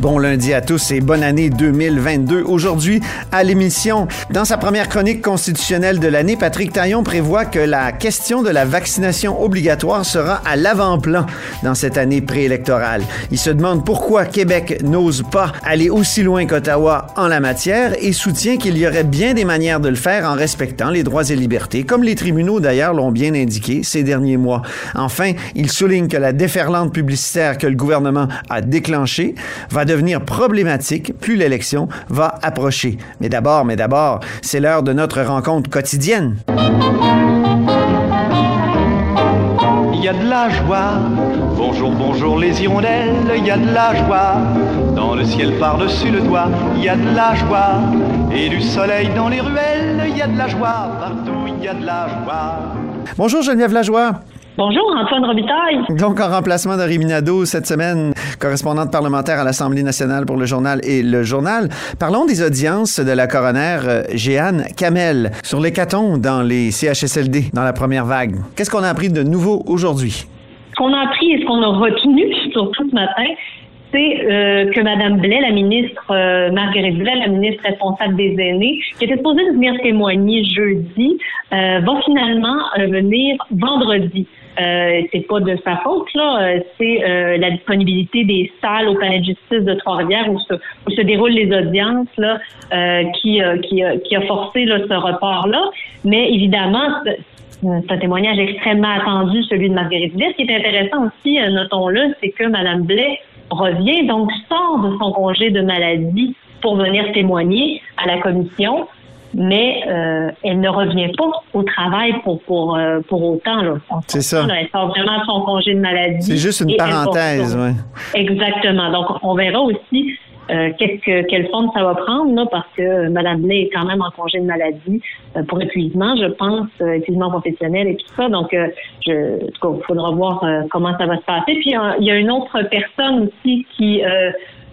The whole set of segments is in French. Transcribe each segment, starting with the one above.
Bon lundi à tous et bonne année 2022. Aujourd'hui, à l'émission, dans sa première chronique constitutionnelle de l'année, Patrick Taillon prévoit que la question de la vaccination obligatoire sera à l'avant-plan dans cette année préélectorale. Il se demande pourquoi Québec n'ose pas aller aussi loin qu'Ottawa en la matière et soutient qu'il y aurait bien des manières de le faire en respectant les droits et libertés, comme les tribunaux d'ailleurs l'ont bien indiqué ces derniers mois. Enfin, il souligne que la déferlante publicitaire que le gouvernement a déclenchée va devenir problématique plus l'élection va approcher. Mais d'abord, mais d'abord, c'est l'heure de notre rencontre quotidienne. Il y a de la joie. Bonjour, bonjour les hirondelles. Il y a de la joie. Dans le ciel par-dessus le toit. Il y a de la joie. Et du soleil dans les ruelles. Il y a de la joie. Partout, il y a de la joie. Bonjour Geneviève Lajoie. Bonjour, Antoine Robitaille. Donc, en remplacement de Riminado cette semaine, correspondante parlementaire à l'Assemblée nationale pour le journal et le journal, parlons des audiences de la coroner euh, Jeanne Kamel sur l'hécatombe dans les CHSLD dans la première vague. Qu'est-ce qu'on a appris de nouveau aujourd'hui? Ce qu'on a appris et ce qu'on a retenu, surtout ce matin, c'est euh, que Mme Blais, la ministre euh, Marguerite Blais, la ministre responsable des aînés, qui était supposée venir témoigner jeudi, euh, va finalement venir vendredi. Euh, c'est pas de sa faute là, c'est la disponibilité des salles au palais de justice de Trois-Rivières où se, déroulent les audiences là, qui, a forcé là, ce report-là. Mais évidemment, c'est un témoignage extrêmement attendu, celui de Marguerite Blais. Ce qui est intéressant aussi, notons-le, c'est que Mme Blais revient, donc sort de son congé de maladie pour venir témoigner à la commission, mais euh, elle ne revient pas au travail pour pour euh, pour autant là. C'est ça. elle sort vraiment de son congé de maladie. C'est juste une parenthèse, oui. Exactement. Donc on verra aussi euh, que, quelle forme ça va prendre, là, parce que Mme Blais est quand même en congé de maladie euh, pour épuisement, je pense, euh, épuisement professionnel et tout ça. Donc, euh, je, il faudra voir comment ça va se passer. Puis, il y a une autre personne aussi qui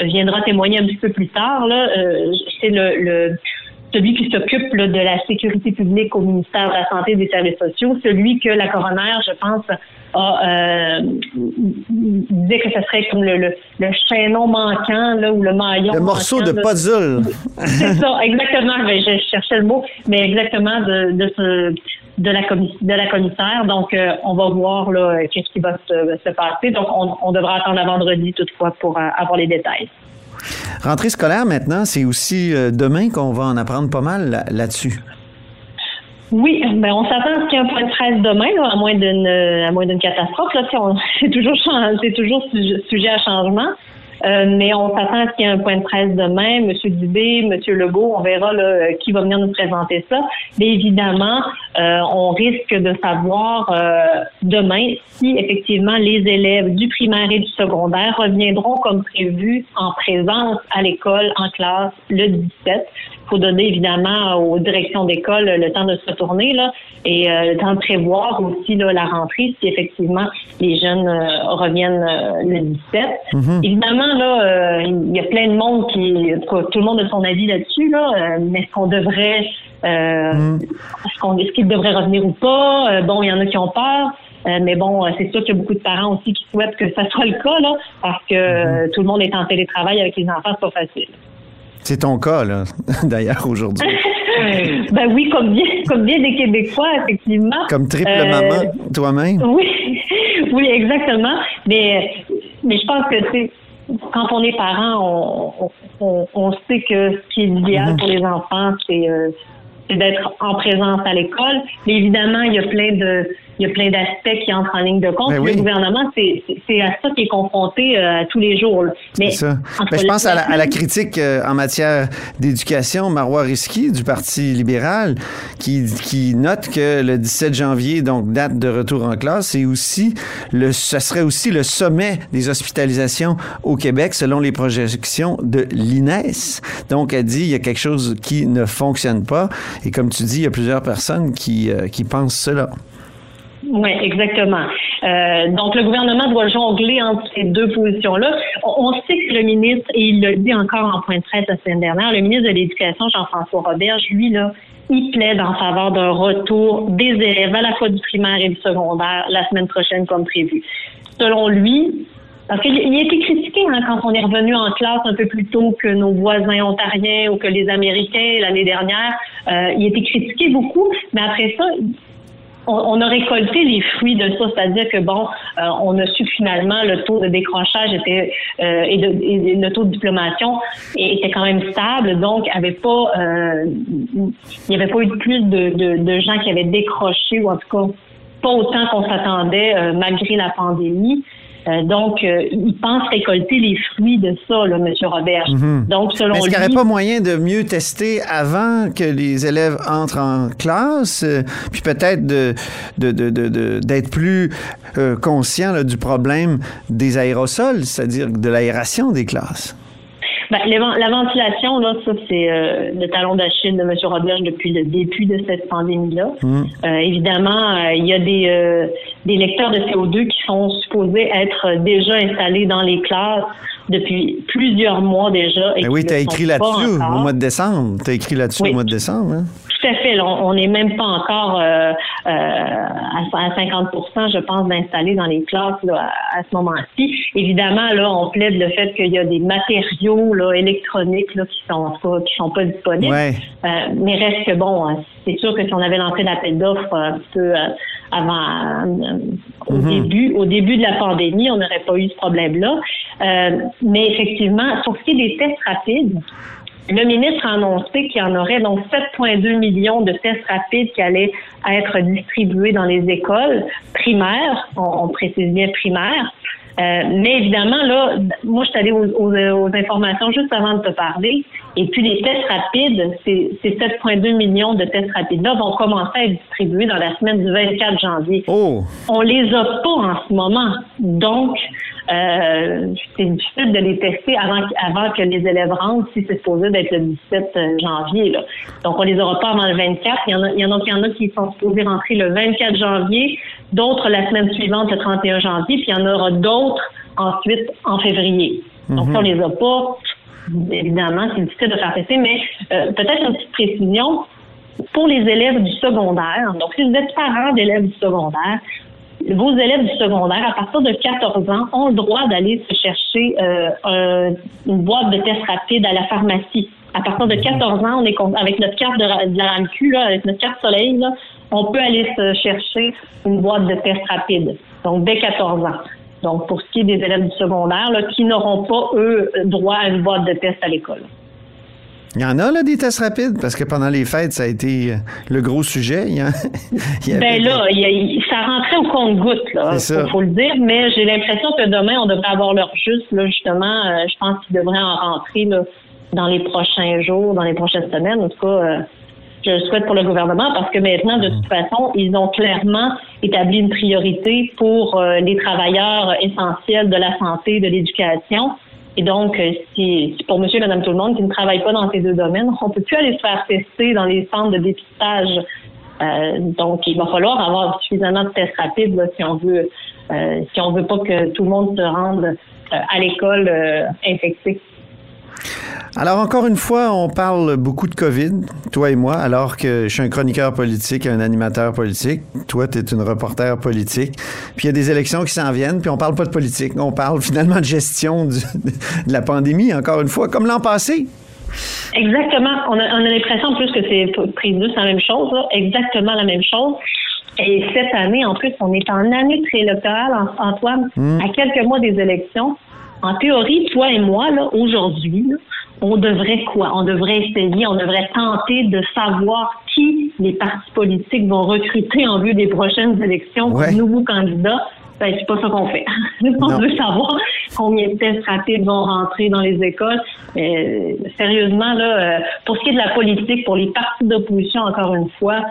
viendra témoigner un petit peu plus tard. Là, c'est le, le celui qui s'occupe de la sécurité publique au ministère de la Santé et des Services sociaux, celui que la coroner, je pense, a euh, disait que ce serait comme le, le, chaînon manquant là, ou le maillon. Le morceau de puzzle. C'est ça, exactement. Mais je cherchais le mot, mais exactement de, de ce de la, de la commissaire. Donc, euh, on va voir qu'est-ce qui va se, se, passer. Donc, on, on devra attendre à vendredi toutefois pour euh, avoir les détails. Rentrée scolaire maintenant, c'est aussi euh, demain qu'on va en apprendre pas mal là-dessus. Oui, ben on s'attend à ce qu'il y ait un point de presse demain, à moins d'une à moins d'une catastrophe. Là, c'est toujours c'est toujours sujet à changement. Euh, mais on s'attend à ce qu'il y ait un point de presse demain. Monsieur Dubé, Monsieur Legault, on verra là, euh, qui va venir nous présenter ça. Mais évidemment, euh, on risque de savoir demain si effectivement les élèves du primaire et du secondaire reviendront comme prévu en présence à l'école en classe le 17 faut donner évidemment aux directions d'école le temps de se retourner là, et euh, le temps de prévoir aussi là, la rentrée si effectivement les jeunes euh, reviennent euh, le 17. Mhm. Évidemment, là, il y a plein de monde qui. Tout le monde a son avis là-dessus, là, mais est-ce qu'on devrait est-ce qu'on est-ce qu'il devrait revenir ou pas? bon, il y en a qui ont peur. mais bon, c'est sûr qu'il y a beaucoup de parents aussi qui souhaitent que ça soit le cas, là, parce que mhm. tout le monde est en télétravail avec les enfants, c'est pas facile. C'est ton cas, là, d'ailleurs, aujourd'hui. ben oui, comme bien, comme bien des Québécois, effectivement. Comme triple euh, maman, toi-même. Oui, oui, exactement. Mais, mais je pense que c'est quand on est parent, on, on, on sait que ce qui est idéal mhm. pour les enfants, c'est euh, d'être en présence à l'école. Mais évidemment, il y a plein de il y a plein d'aspects qui entrent en ligne de compte. Ben Le gouvernement, c'est à ça qui est confronté euh, tous les jours. Mais, ça. Mais je pense à la, à la, critique euh, en matière d'éducation, Marois Risky du Parti libéral, qui, qui note que le 17 janvier, donc date de retour en classe, c'est aussi le, ce serait aussi le sommet des hospitalisations au Québec selon les projections de l'INES. Donc, elle dit il y a quelque chose qui ne fonctionne pas. Et comme tu dis, il y a plusieurs personnes qui, euh, qui pensent cela. Oui, exactement. Euh, donc, le gouvernement doit jongler entre ces deux positions-là. On, sait que le ministre, et il l'a dit encore en point de presse la semaine dernière, le ministre de l'Éducation, Jean-François Roberge, lui, là, il plaide en faveur d'un retour des élèves à la fois du primaire et du secondaire la semaine prochaine comme prévu. Selon lui, parce qu'il a été critiqué hein, quand on est revenu en classe un peu plus tôt que nos voisins ontariens ou que les Américains l'année dernière. Euh, il a été critiqué beaucoup, mais après ça, on, a récolté les fruits de ça, c'est-à-dire que bon, euh, on a su finalement le taux de décrochage était euh, et, de, le taux de diplomation était quand même stable, donc euh, il n'y avait pas eu plus de, de, de, gens qui avaient décroché ou en tout cas pas autant qu'on s'attendait malgré la pandémie. Euh, donc, euh, il pense récolter les fruits de ça, là, M. Robert. Mhm. Donc, selon Est-ce qu'il n'y aurait pas moyen de mieux tester avant que les élèves entrent en classe, euh, puis peut-être de, d'être plus conscient du problème des aérosols, c'est-à-dire de l'aération des classes? Ben, la ventilation, là, ça, c'est euh, le talon d'Achille de M. Roberge depuis le début de cette pandémie-là. Mmh. Euh, évidemment, euh, il y a des, des lecteurs de CO2 qui sont supposés être déjà installés dans les classes depuis plusieurs mois déjà. Et ben oui, tu as écrit là-dessus au mois de décembre. Tu as écrit là-dessus au mois de décembre. Hein? Tout à fait. On n'est même pas encore euh, euh, à 50% je pense, d'installer dans les classes à, ce moment-ci. Évidemment, là, on plaide le fait qu'il y a des matériaux là, électroniques là, qui sont pas, qui sont pas disponibles. Euh, mais reste que bon, hein, c'est sûr que si on avait lancé l'appel d'offres un peu avant au mm-hmm. début, au début de la pandémie, on n'aurait pas eu ce problème-là. mais effectivement, pour ce qui est des tests rapides, le ministre a annoncé qu'il y en aurait donc 7,2 millions de tests rapides qui allaient être distribués dans les écoles primaires, on, précise bien primaires. Euh, mais évidemment, là, moi, je suis allée aux, informations juste avant de te parler. Et puis, les tests rapides, ces, ces 7,2 millions de tests rapides-là vont commencer à être distribués dans la semaine du 24 janvier. Oh. On les a pas en ce moment. Donc, c'est difficile de les tester avant, avant que les élèves rentrent, si c'est supposé d'être le 17 euh, janvier. Là. Donc, on les aura pas avant le 24. Il y en a, il y en a, il y en a qui sont supposés rentrer le 24 janvier, d'autres la semaine suivante, le 31 janvier, puis il y en aura d'autres ensuite en février. Donc, ça, on les a pas. Évidemment, c'est difficile de faire tester, mais euh, peut-être une petite précision pour les élèves du secondaire. Donc, si vous êtes parent d'élèves du secondaire, vos élèves du secondaire, à partir de 14 ans, ont le droit d'aller se chercher euh, une boîte de tests rapides à la pharmacie. À partir de 14 ans, on est avec notre carte de, la RAMQ, avec notre carte soleil, on peut aller se chercher une boîte de tests rapides. Donc, dès 14 ans. Donc, pour ce qui est des élèves du secondaire, qui n'auront pas, eux, droit à une boîte de tests à l'école. Il y en a, là, des tests rapides, parce que pendant les fêtes, ça a été euh, le gros sujet. Il ben là, ça rentrait au compte-goutte, là. Il faut, le dire, mais j'ai l'impression que demain, on devrait avoir leur juste, là, justement. Euh, je pense qu'ils devraient en rentrer, là, dans les prochains jours, dans les prochaines semaines. En tout cas, euh, je le souhaite pour le gouvernement parce que maintenant, de toute façon, ils ont clairement établi une priorité pour les travailleurs essentiels de la santé, de l'éducation. Et donc, euh, si, pour monsieur et madame tout le monde qui ne travaillent pas dans ces deux domaines, on peut plus aller se faire tester dans les centres de dépistage? Euh, donc, il va falloir avoir suffisamment de tests rapides si on veut euh, si on veut pas que tout le monde se rende à l'école infecté. Alors, encore une fois, on parle beaucoup de COVID, toi et moi, alors que je suis un chroniqueur politique, un animateur politique. Toi, tu es une reporter politique. Puis il y a des élections qui s'en viennent, puis on parle pas de politique. On parle finalement de gestion de la pandémie, encore une fois, comme l'an passé. Exactement. On a, l'impression en plus que c'est prise c'est la même chose, exactement la même chose. Et cette année, en plus, on est en année préélectorale, Antoine, hmm. à quelques mois des élections. En théorie, toi et moi, là, aujourd'hui, on devrait quoi? On devrait essayer, on devrait tenter de savoir qui les partis politiques vont recruter en vue des prochaines élections de nouveaux candidats. Ben, c'est pas ça qu'on fait. on veut savoir combien de tests rapides vont rentrer dans les écoles. Mais, sérieusement, là, euh, pour ce qui est de la politique, pour les partis d'opposition, encore une fois,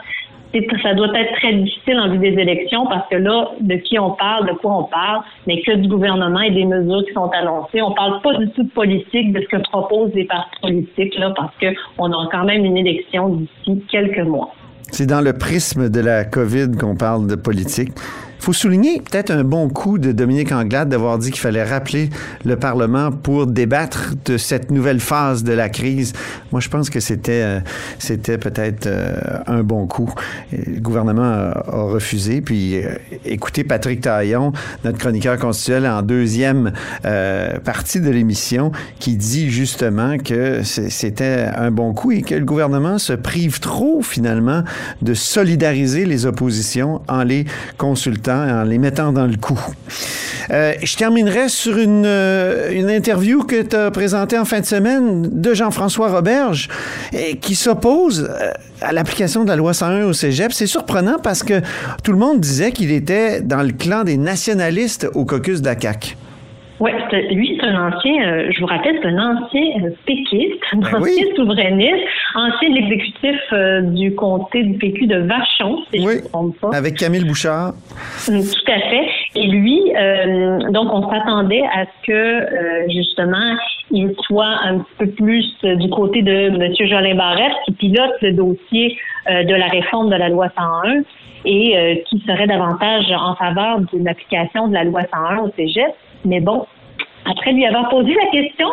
ça doit être très difficile en vue des élections parce que là, de qui on parle, de quoi on parle, mais que du gouvernement et des mesures qui sont annoncées. On parle pas du tout de politique, de ce que proposent les partis politiques, là, parce qu'on a quand même une élection d'ici quelques mois. C'est dans le prisme de la COVID qu'on parle de politique faut souligner peut-être un bon coup de Dominique Anglade d'avoir dit qu'il fallait rappeler le Parlement pour débattre de cette nouvelle phase de la crise. Moi, je pense que c'était euh, c'était peut-être euh, un bon coup. Le gouvernement a, refusé. Puis, euh, écoutez Patrick Taillon, notre chroniqueur constitutionnel en deuxième euh, partie de l'émission, qui dit justement que c'était un bon coup et que le gouvernement se prive trop finalement de solidariser les oppositions en les consultant et en les mettant dans le coup. Euh, je terminerai sur une, euh, une interview que tu as présentée en fin de semaine de Jean-François Roberge et qui s'oppose euh, à l'application de la loi 101 au cégep. C'est surprenant parce que tout le monde disait qu'il était dans le clan des nationalistes au caucus de. Oui, lui, c'est un ancien, euh, je vous rappelle, c'est un ancien euh, péquiste, un Ben ancien oui. souverainiste, ancien de l'exécutif euh, du comté du PQ de Vachon, si je ne me trompe pas. avec Camille Bouchard. Mm, Tout à fait. Et lui, euh, donc, on s'attendait à ce que, euh, justement, il soit un petit peu plus du côté de M. Jolin Barrette, qui pilote le dossier euh, de la réforme de la loi 101 et euh, qui serait davantage en faveur d'une application de la loi 101 au cégep. Mais bon, après lui avoir posé la question,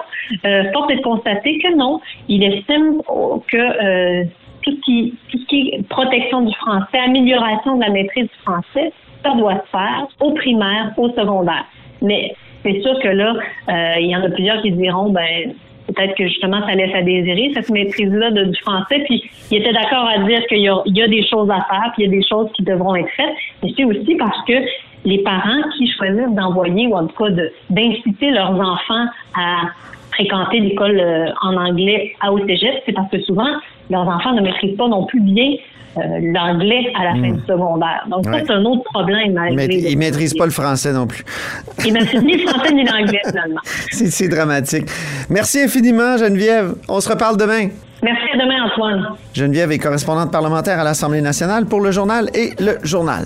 euh, force est de constater que non. Il estime que euh, tout, ce qui, est protection du français, amélioration de la maîtrise du français, ça doit se faire au primaire, au secondaire. Mais c'est sûr que là, euh, il y en a plusieurs qui diront, ben peut-être que justement ça laisse à désirer cette maîtrise-là du français. Puis il était d'accord à dire qu'il y, y a des choses à faire, puis il y a des choses qui devront être faites. Mais c'est aussi parce que les parents qui choisissent d'envoyer ou en tout cas d'inciter leurs enfants à fréquenter l'école euh, en anglais à au cégep, c'est parce que souvent leurs enfants ne maîtrisent pas non plus bien euh, l'anglais à la fin du secondaire. Donc Ouais. ça c'est un autre problème. Mais malgré il le- maîtrise pas le français non plus. Il maîtrise ni le français ni l'anglais finalement. C'est c'est dramatique. Merci infiniment, Geneviève. On se reparle demain. Merci à demain Antoine. Geneviève est correspondante parlementaire à l'Assemblée nationale pour le journal et le journal.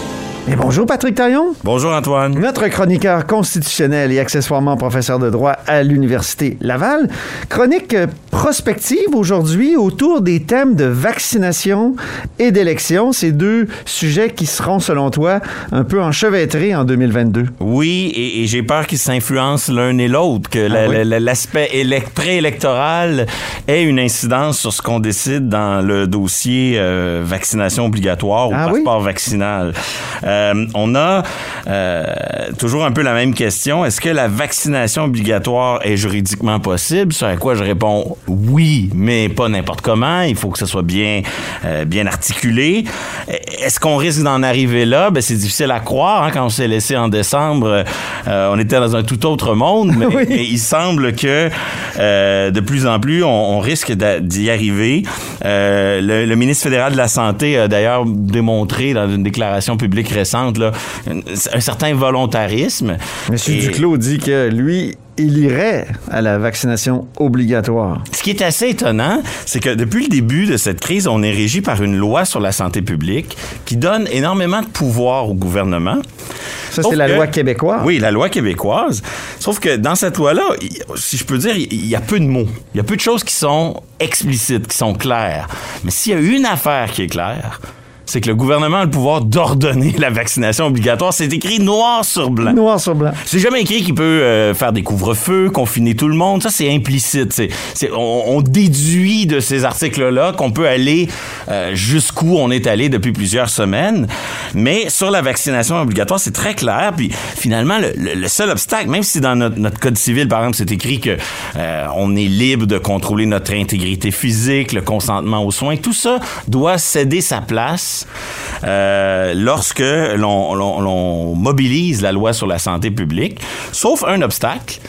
Et bonjour Patrick Taillon, Bonjour Antoine. notre chroniqueur constitutionnel et accessoirement professeur de droit à l'Université Laval. Chronique prospective aujourd'hui autour des thèmes de vaccination et d'élection, ces deux sujets qui seront selon toi un peu enchevêtrés en 2022. Oui, et, et j'ai peur qu'ils s'influencent l'un et l'autre, que Ah oui? la- l'aspect élec- préélectoral ait une incidence sur ce qu'on décide dans le dossier euh, vaccination obligatoire ou Ah oui? passeport vaccinal. Euh, on a euh, toujours un peu la même question. Est-ce que la vaccination obligatoire est juridiquement possible? Sur à quoi je réponds oui, mais pas n'importe comment. Il faut que ce soit bien, euh, bien articulé. Est-ce qu'on risque d'en arriver là? Ben, c'est difficile à croire. hein. Quand on s'est laissé en décembre, euh, on était dans un tout autre monde, mais, Oui. mais il semble que euh, de plus en plus, on, on risque d'y arriver. Euh, le, le ministre fédéral de la Santé a d'ailleurs démontré dans une déclaration publique récente là, un, certain volontarisme. Monsieur Et- Duclos dit que lui, il irait à la vaccination obligatoire. Ce qui est assez étonnant, c'est que depuis le début de cette crise, on est régi par une loi sur la santé publique qui donne énormément de pouvoir au gouvernement. Ça, c'est la que- loi québécoise. Oui, la loi québécoise. Sauf que dans cette loi-là, il- si je peux dire, il y a peu de mots. Il y a peu de choses qui sont explicites, qui sont claires. Mais s'il y a une affaire qui est claire, c'est que le gouvernement a le pouvoir d'ordonner la vaccination obligatoire. C'est écrit noir sur blanc. Noir sur blanc. C'est jamais écrit qu'il peut euh, faire des couvre-feux, confiner tout le monde. Ça, c'est implicite. C'est, on, on déduit de ces articles-là qu'on peut aller euh, jusqu'où on est allé depuis plusieurs semaines. Mais sur la vaccination obligatoire, c'est très clair. Puis finalement, le, le- le seul obstacle, même si dans notre, notre code civil, par exemple, c'est écrit que euh, on est libre de contrôler notre intégrité physique, le consentement aux soins, tout ça doit céder sa place euh, lorsque l'on, mobilise la loi sur la santé publique, sauf un obstacle.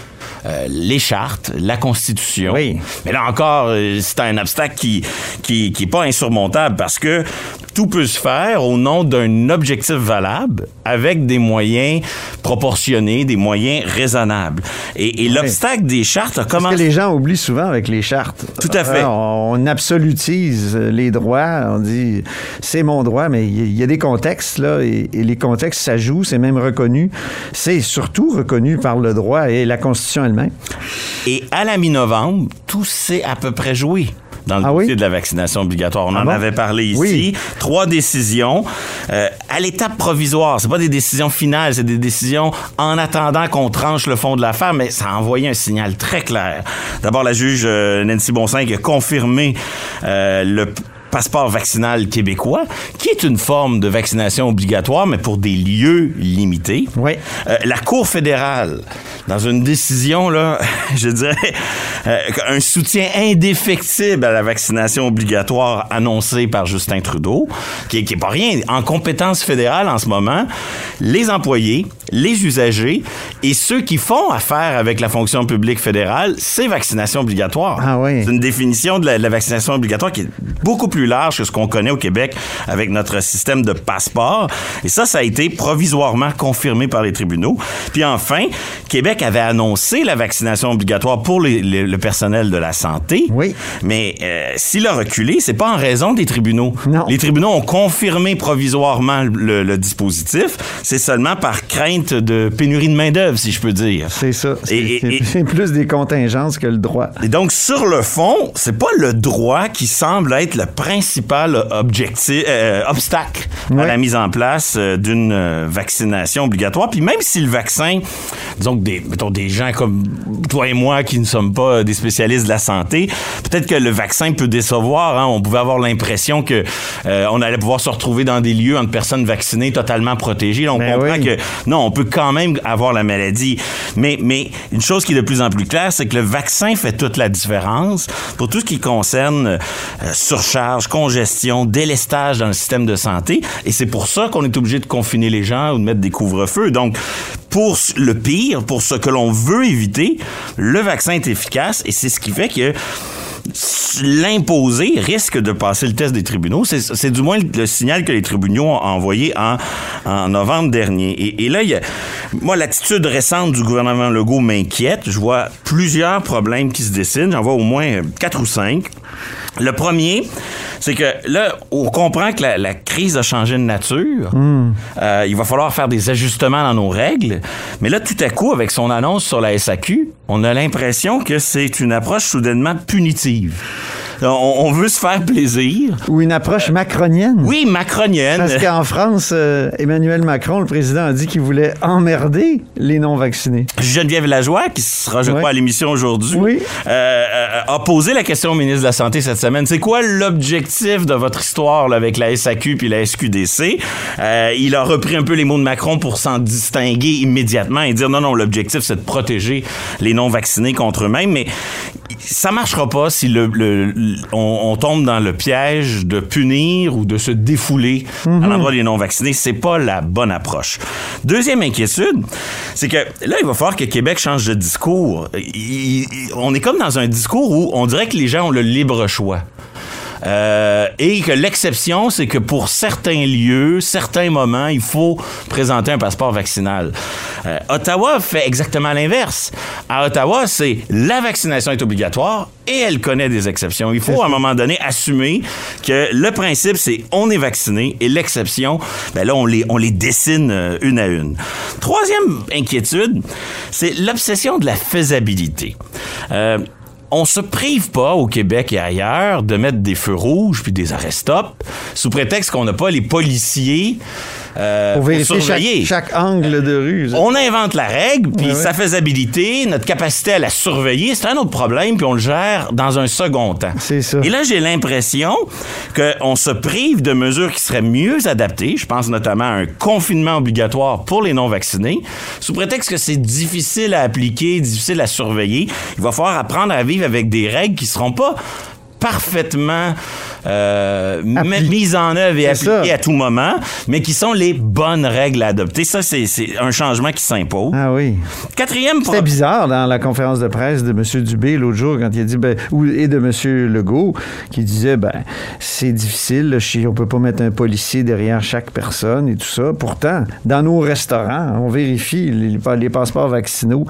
Euh, les chartes, la Constitution. Oui. Mais là encore, euh, c'est un obstacle qui, qui, qui est pas insurmontable parce que tout peut se faire au nom d'un objectif valable avec des moyens proportionnés, des moyens raisonnables. Et, et l'obstacle des chartes a commencé... que les gens oublient souvent avec les chartes. Tout à fait. Euh, On absolutise les droits. On dit c'est mon droit, mais il y a- des contextes, là, et, et les contextes, ça joue, c'est même reconnu. C'est surtout reconnu par le droit et la Constitution Et à la mi-novembre, tout s'est à peu près joué dans le Ah dossier oui? de la vaccination obligatoire. On Ah en bon? avait parlé ici. Oui. Trois décisions euh, à l'étape provisoire. C'est pas des décisions finales, c'est des décisions en attendant qu'on tranche le fond de l'affaire, mais ça a envoyé un signal très clair. D'abord, la juge euh, Nancy Bonsin qui a confirmé euh, le passeport vaccinal québécois, qui est une forme de vaccination obligatoire, mais pour des lieux limités. Oui. Euh, la Cour fédérale, dans une décision, là, je dirais, euh, un soutien indéfectible à la vaccination obligatoire annoncée par Justin Trudeau, qui, qui est pas rien. En compétence fédérale en ce moment, les employés, les usagers et ceux qui font affaire avec la fonction publique fédérale, c'est vaccination obligatoire. Ah oui. C'est une définition de la, de la vaccination obligatoire qui est beaucoup plus large que ce qu'on connaît au Québec avec notre système de passeport. Et ça, ça a été provisoirement confirmé par les tribunaux. Puis enfin, Québec avait annoncé la vaccination obligatoire pour les- les- le personnel de la santé. Oui. Mais euh, s'il a reculé, c'est pas en raison des tribunaux. Non. Les tribunaux ont confirmé provisoirement le, le dispositif. C'est seulement par crainte de pénurie de main-d'œuvre, si je peux dire. C'est ça. C'est plus des contingences que le droit. et donc, sur le fond, c'est pas le droit qui semble être le principal objectif, euh, obstacle à la mise en place euh, d'une euh, vaccination obligatoire. Puis même si le vaccin, disons que des, mettons, des gens comme toi et moi qui ne sommes pas des spécialistes de la santé, peut-être que le vaccin peut décevoir. hein. On pouvait avoir l'impression que euh, on allait pouvoir se retrouver dans des lieux entre personnes vaccinées totalement protégées. Là, on Ben comprend oui. que non, on peut quand même avoir la maladie. Mais, mais une chose qui est de plus en plus claire, c'est que le vaccin fait toute la différence pour tout ce qui concerne euh, surcharge, congestion, délestage dans le système de santé. Et c'est pour ça qu'on est obligé de confiner les gens ou de mettre des couvre-feux. Donc, pour le pire, pour ce que l'on veut éviter, le vaccin est efficace et c'est ce qui fait que l'imposer risque de passer le test des tribunaux. C'est- du moins le, le signal que les tribunaux ont envoyé en, en novembre dernier. Et, et là, y a, moi, l'attitude récente du gouvernement Legault m'inquiète. Je vois plusieurs problèmes qui se dessinent. J'en vois au moins euh, quatre ou cinq. Le premier, c'est que là, on comprend que la, la crise a changé de nature. Euh, il va falloir faire des ajustements dans nos règles. Mais là, tout à coup, avec son annonce sur la SAQ, on a l'impression que c'est une approche soudainement punitive. On, on veut se faire plaisir. Ou une approche macronienne. Oui, macronienne. Parce qu'en France, euh, Emmanuel Macron, le président, a dit qu'il voulait emmerder les non-vaccinés. Geneviève Lajoie, qui sera, je Ouais. crois, à l'émission aujourd'hui, Oui. euh, euh, a posé la question au ministre de la Santé cette semaine. C'est quoi l'objectif de votre histoire là, avec la SAQ puis la SQDC? Euh, il a repris un peu les mots de Macron pour s'en distinguer immédiatement et dire non, non, l'objectif, c'est de protéger les non-vaccinés contre eux-mêmes. Mais ça marchera pas si le, le- le- on, on tombe dans le piège de punir ou de se défouler à l'endroit des non-vaccinés. C'est pas la bonne approche. Deuxième inquiétude, c'est que là, il va falloir que Québec change de discours. Il- il- on est comme dans un discours où on dirait que les gens ont le libre choix. Euh, et que l'exception, c'est que pour certains lieux, certains moments, il faut présenter un passeport vaccinal. Euh, Ottawa fait exactement l'inverse. À Ottawa, c'est la vaccination est obligatoire et elle connaît des exceptions. Il faut à un moment donné assumer que le principe, c'est on est vacciné et l'exception, ben là, on les, on les dessine euh, une à une. Troisième inquiétude, c'est l'obsession de la faisabilité. Euh, on se prive pas au Québec et ailleurs de mettre des feux rouges puis des arrêts-stop sous prétexte qu'on n'a pas les policiers euh, Pour chaque, angle de rue. On invente la règle, puis ouais. sa faisabilité, notre capacité à la surveiller, c'est un autre problème, puis on le gère dans un second temps. C'est ça. Et là, j'ai l'impression qu'on se prive de mesures qui seraient mieux adaptées. Je pense notamment à un confinement obligatoire pour les non-vaccinés, sous prétexte que c'est difficile à appliquer, difficile à surveiller. Il va falloir apprendre à vivre avec des règles qui seront pas parfaitement euh, mises en œuvre et appliquées ça. à tout moment, mais qui sont les bonnes règles à adopter. Ça, c'est un changement qui s'impose. Ah oui. Quatrième C'était bizarre dans la conférence de presse de M. Dubé l'autre jour quand il a dit ben, ou, et de M. Legault qui disait ben c'est difficile, je- on peut pas mettre un policier derrière chaque personne et tout ça. Pourtant, dans nos restaurants, on vérifie les, les passeports vaccinaux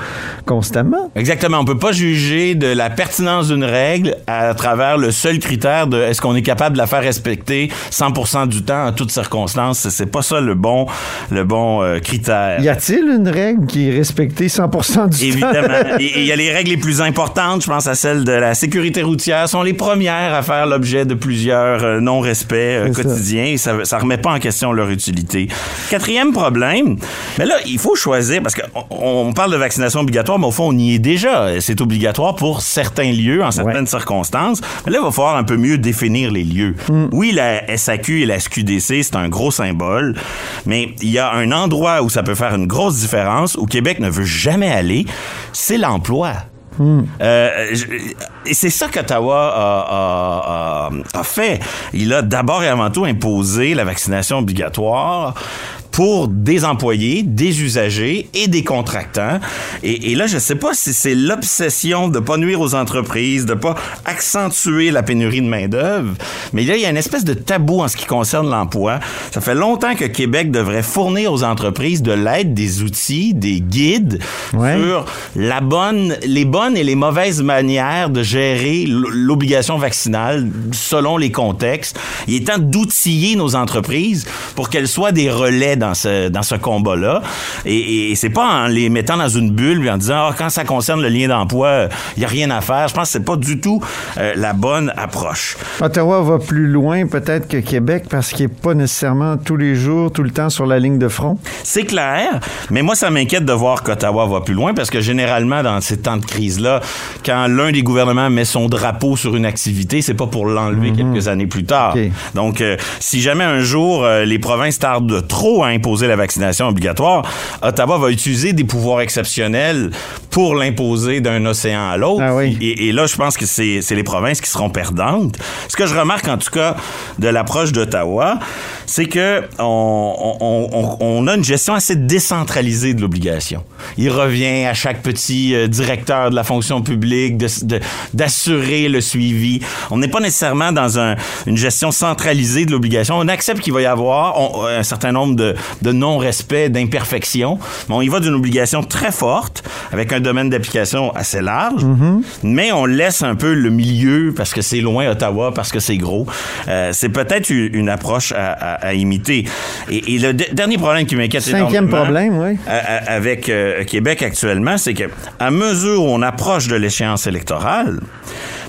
constamment. Exactement. On peut pas juger de la pertinence d'une règle à travers le seul critère de est-ce qu'on est capable de la faire respecter 100% du temps en toutes circonstances. C'est- pas ça le bon, le bon euh, critère. Y a-t-il une règle qui est respectée 100% du temps? Évidemment. Il y a les règles les plus importantes, je pense à celles de la sécurité routière, sont les premières à faire l'objet de plusieurs euh, non-respects euh, C'est ça. quotidiens et ça, ça remet pas en question leur utilité. Quatrième problème, mais là, il faut choisir parce qu'on on parle de vaccination obligatoire, mais au fond, on y est déjà. C'est obligatoire pour certains lieux, en certaines Ouais. circonstances. Mais là, il va falloir un peu mieux définir les lieux. Mm. Oui, la SAQ et la SQDC, c'est un gros symbole, mais il y a un endroit où ça peut faire une grosse différence, où Québec ne veut jamais aller, c'est l'emploi. Euh, je- et c'est ça qu'Ottawa a, a- a- a fait. Il a d'abord et avant tout imposé la vaccination obligatoire pour des employés, des usagers et des contractants. Et, et là, je sais pas si c'est l'obsession de pas nuire aux entreprises, de pas accentuer la pénurie de main-d'œuvre, mais là, il y a une espèce de tabou en ce qui concerne l'emploi. Ça fait longtemps que Québec devrait fournir aux entreprises de l'aide, des outils, des guides Ouais. sur la bonne, les bonnes et les mauvaises manières de gérer l'obligation vaccinale selon les contextes. Il est temps d'outiller nos entreprises pour qu'elles soient des relais dans ce, dans ce combat-là. Et, et c'est pas en les mettant dans une bulle et en disant, ah, quand ça concerne le lien d'emploi, il y a rien à faire. Je pense que c'est pas du tout euh, la bonne approche. Ottawa va plus loin peut-être que Québec parce qu'il n'est pas nécessairement tous les jours, tout le temps sur la ligne de front. C'est clair, mais moi, ça m'inquiète de voir qu'Ottawa va plus loin parce que généralement, dans ces temps de crise-là, quand l'un des gouvernements met son drapeau sur une activité, c'est pas pour l'enlever quelques années plus tard. Donc, euh, si jamais un jour euh, les provinces tardent trop à imposer la vaccination obligatoire, Ottawa va utiliser des pouvoirs exceptionnels pour l'imposer d'un océan à l'autre. Ah oui. Et, et là, je pense que c'est les provinces qui seront perdantes. Ce que je remarque, en tout cas, de l'approche d'Ottawa, c'est que on, on- on- on a une gestion assez décentralisée de l'obligation. Il revient à chaque petit euh, directeur de la fonction publique de- de- d'assurer le suivi. On n'est pas nécessairement dans un- une gestion centralisée de l'obligation. On accepte qu'il va y avoir on- un certain nombre de, de non-respect, d'imperfections, mais on y va d'une obligation très forte, avec un domaine d'application assez large, mais on laisse un peu le milieu parce que c'est loin Ottawa, parce que c'est gros. Euh, c'est peut-être une, approche à, à- à imiter. Et, et le de- dernier problème qui m'inquiète Cinquième problème, oui. à- à- avec euh, Québec actuellement, c'est que à mesure où on approche de l'échéance électorale,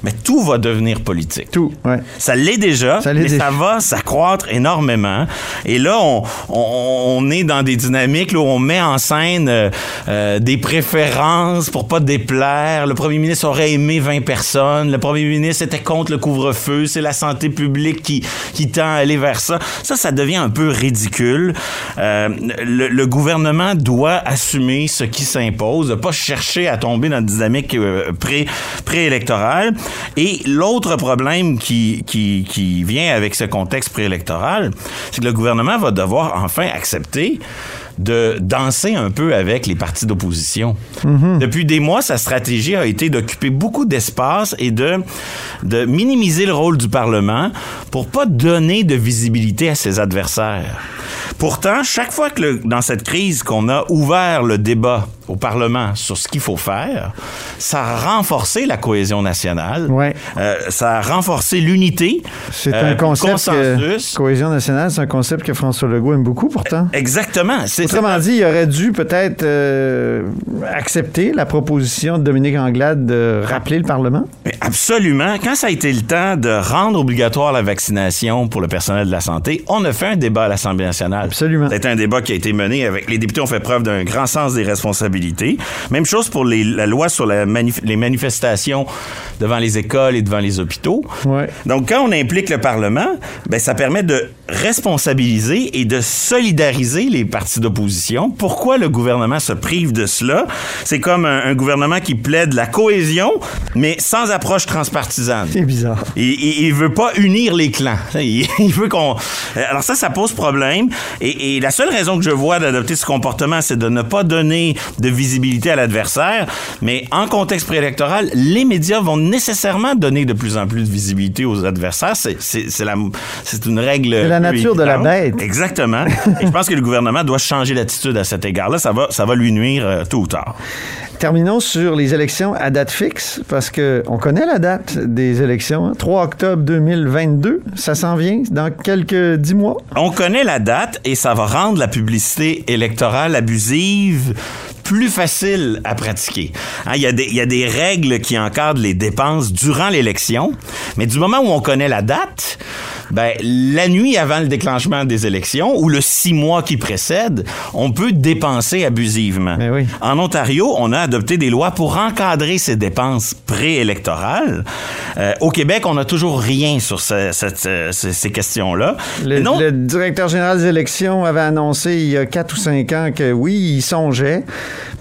mais tout va devenir politique. Tout, ouais. Ça l'est déjà, Ça l'est mais déjà. ça va s'accroître énormément. Et là, on, on, on est dans des dynamiques là, où on met en scène euh, euh, des préférences pour pas déplaire. Le premier ministre aurait aimé 20 personnes. Le premier ministre était contre le couvre-feu. C'est la santé publique qui, qui tend à aller vers ça. Ça, ça devient un peu ridicule. Euh, le, le gouvernement doit assumer ce qui s'impose, pas chercher à tomber dans une dynamique euh, pré, préélectorale. Et l'autre problème qui, qui, qui vient avec ce contexte préélectoral, c'est que le gouvernement va devoir enfin accepter de danser un peu avec les partis d'opposition. Depuis des mois, sa stratégie a été d'occuper beaucoup d'espace et de, de minimiser le rôle du Parlement pour pas donner de visibilité à ses adversaires. Pourtant, chaque fois que le- dans cette crise qu'on a ouvert le débat au Parlement sur ce qu'il faut faire, ça a renforcé la cohésion nationale. Ouais. Euh, ça a renforcé l'unité. C'est euh, un concept que, consensus. cohésion nationale, c'est un concept que François Legault aime beaucoup pourtant. Exactement. C'est Autrement dit, il aurait dû peut-être euh, accepter la proposition de Dominique Anglade de rappeler le Parlement. Mais Absolument. Quand ça a été le temps de rendre obligatoire la vaccination pour le personnel de la santé, on a fait un débat à l'Assemblée nationale. Absolument. C'est un débat qui a été mené avec les députés ont fait preuve d'un grand sens des responsabilités. Même chose pour les- la loi sur la manif- les manifestations devant les écoles et devant les hôpitaux. Ouais. Donc, quand on implique le Parlement, ben, ça permet de responsabiliser et de solidariser les partis d'opposition. Pourquoi le gouvernement se prive de cela? C'est comme un, un gouvernement qui plaide la cohésion, mais sans approche transpartisane. C'est bizarre. Il, il, il veut pas unir les clans. Il, il veut qu'on. Alors ça, ça pose problème. Et, et la seule raison que je vois d'adopter ce comportement, c'est de ne pas donner de visibilité à l'adversaire. Mais en contexte préélectoral, les médias vont nécessairement donner de plus en plus de visibilité aux adversaires. C'est, c'est, c'est la, c'est une règle. C'est la nature de la bête. Exactement. et je pense que le gouvernement doit changer d'attitude à cet égard-là. Ça va, ça va lui nuire euh, tôt ou tard. Terminons sur les élections à date fixe, parce que on connaît la date des élections. hein. 3 octobre 2022, ça s'en vient dans quelques dix mois? On connaît la date et ça va rendre la publicité électorale abusive plus facile à pratiquer. Hein, Il y, a des- il y a des règles qui encadrent les dépenses durant l'élection, mais du moment où on connaît la date, ben, la nuit avant le déclenchement des élections ou le six mois qui précède, on peut dépenser abusivement. Ben oui. En Ontario, on a adopté des lois pour encadrer ces dépenses préélectorales. Euh, au Québec, on n'a toujours rien sur ce- cette- ces, ces questions-là. Le, Non, le directeur général des élections avait annoncé il y a quatre ou cinq ans que oui, il songeait,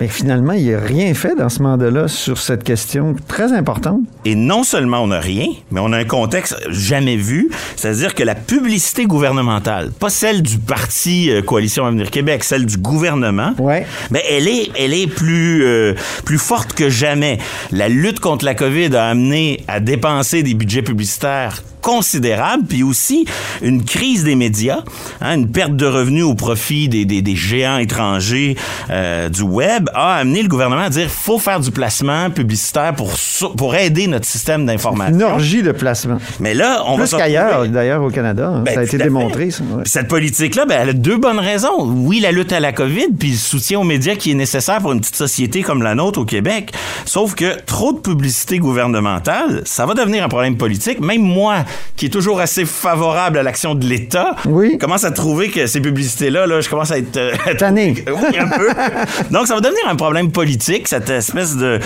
mais finalement, il n'a rien fait dans ce mandat-là sur cette question très importante. Et non seulement on n'a rien, mais on a un contexte jamais vu, c'est-à-dire que la publicité gouvernementale, pas celle du parti euh, Coalition Avenir Québec, celle du gouvernement, Ouais. mais elle est, elle est plus, euh, plus forte que jamais. La lutte contre la COVID a amené à dépenser des budgets publicitaires considérables, puis aussi une crise des médias, hein, une perte de revenus au profit des, des, des géants étrangers euh, du web, a amené le gouvernement à dire faut faire du placement publicitaire pour, pour aider notre système d'information. Une orgie de placement. Mais là, on va Plus qu'ailleurs, d'ailleurs, au Canada. hein. ben, ça a été démontré, ça. ouais. Cette politique-là, ben, elle a deux bonnes raisons. Oui, la lutte à la COVID, puis le soutien aux médias qui est nécessaire pour une petite société comme la nôtre au Québec. Sauf que trop de publicité gouvernementale, ça va devenir un problème politique. Même moi, qui est toujours assez favorable à l'action de l'État, Oui. commence à trouver que ces publicités-là, là, je commence à être... euh, Tanné. oui, un peu. Donc, ça va devenir un problème politique, cette espèce de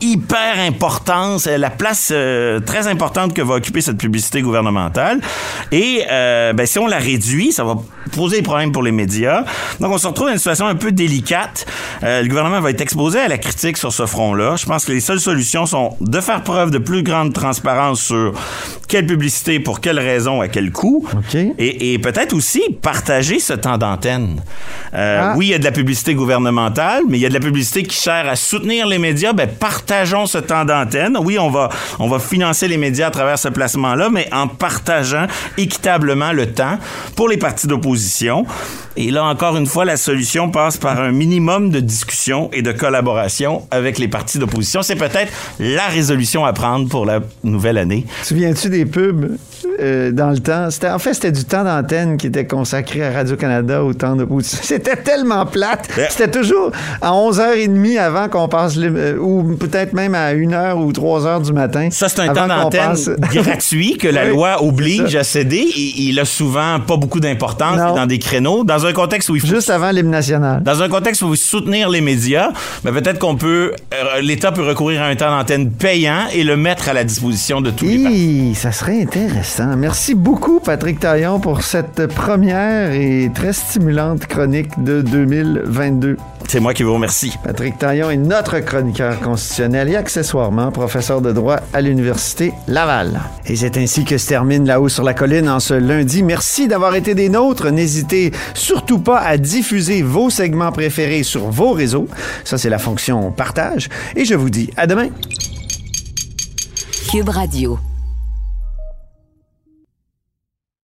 hyper importance, euh, la place euh, très importante que va occuper cette publicité gouvernementale. Et euh, ben, si on la réduit, ça va poser des problèmes pour les médias. Donc, on se retrouve dans une situation un peu délicate. Euh, le gouvernement va être exposé à la critique sur ce front-là. Je pense que les seules solutions sont de faire preuve de plus grande transparence sur quelle publicité, pour quelle raison, à quel coût. Et peut-être aussi partager ce temps d'antenne. Euh, Ah. Oui, il y a de la publicité gouvernementale, mais il y a de la publicité qui sert à soutenir les médias. Ben, partageons ce temps d'antenne. Oui, on va, on va financer les médias à travers ce placement-là, mais en partageant équitablement le temps pour les partis d'opposition. Et là, encore une fois, la solution passe par un minimum de discussion et de collaboration avec les partis d'opposition. C'est peut-être la résolution à prendre pour la nouvelle année. Souviens-tu des pubs Himmel. Euh, dans le temps? En fait, c'était du temps d'antenne qui était consacré à Radio-Canada au temps de... C'était tellement plate. C'était toujours à 11h30 avant qu'on passe... les- euh, ou peut-être même à 1h ou 3h du matin. Ça, c'est un temps d'antenne passe- gratuit que la Oui, loi oblige à céder. Et il a souvent pas beaucoup d'importance dans des créneaux. Dans un contexte où il faut Juste avant l'hymne national. dans un contexte où il faut soutenir les médias, ben peut-être qu'on peut, euh, l'État peut recourir à un temps d'antenne payant et le mettre à la disposition de tous les partis. Hi, ça serait intéressant. Merci beaucoup, Patrick Taillon, pour cette première et très stimulante chronique de 2022. C'est moi qui vous remercie. Patrick Taillon est notre chroniqueur constitutionnel et accessoirement professeur de droit à l'Université Laval. Et c'est ainsi que se termine La Haut sur la Colline en ce lundi. Merci d'avoir été des nôtres. N'hésitez surtout pas à diffuser vos segments préférés sur vos réseaux. Ça, c'est la fonction partage. Et je vous dis à demain. Cube Radio.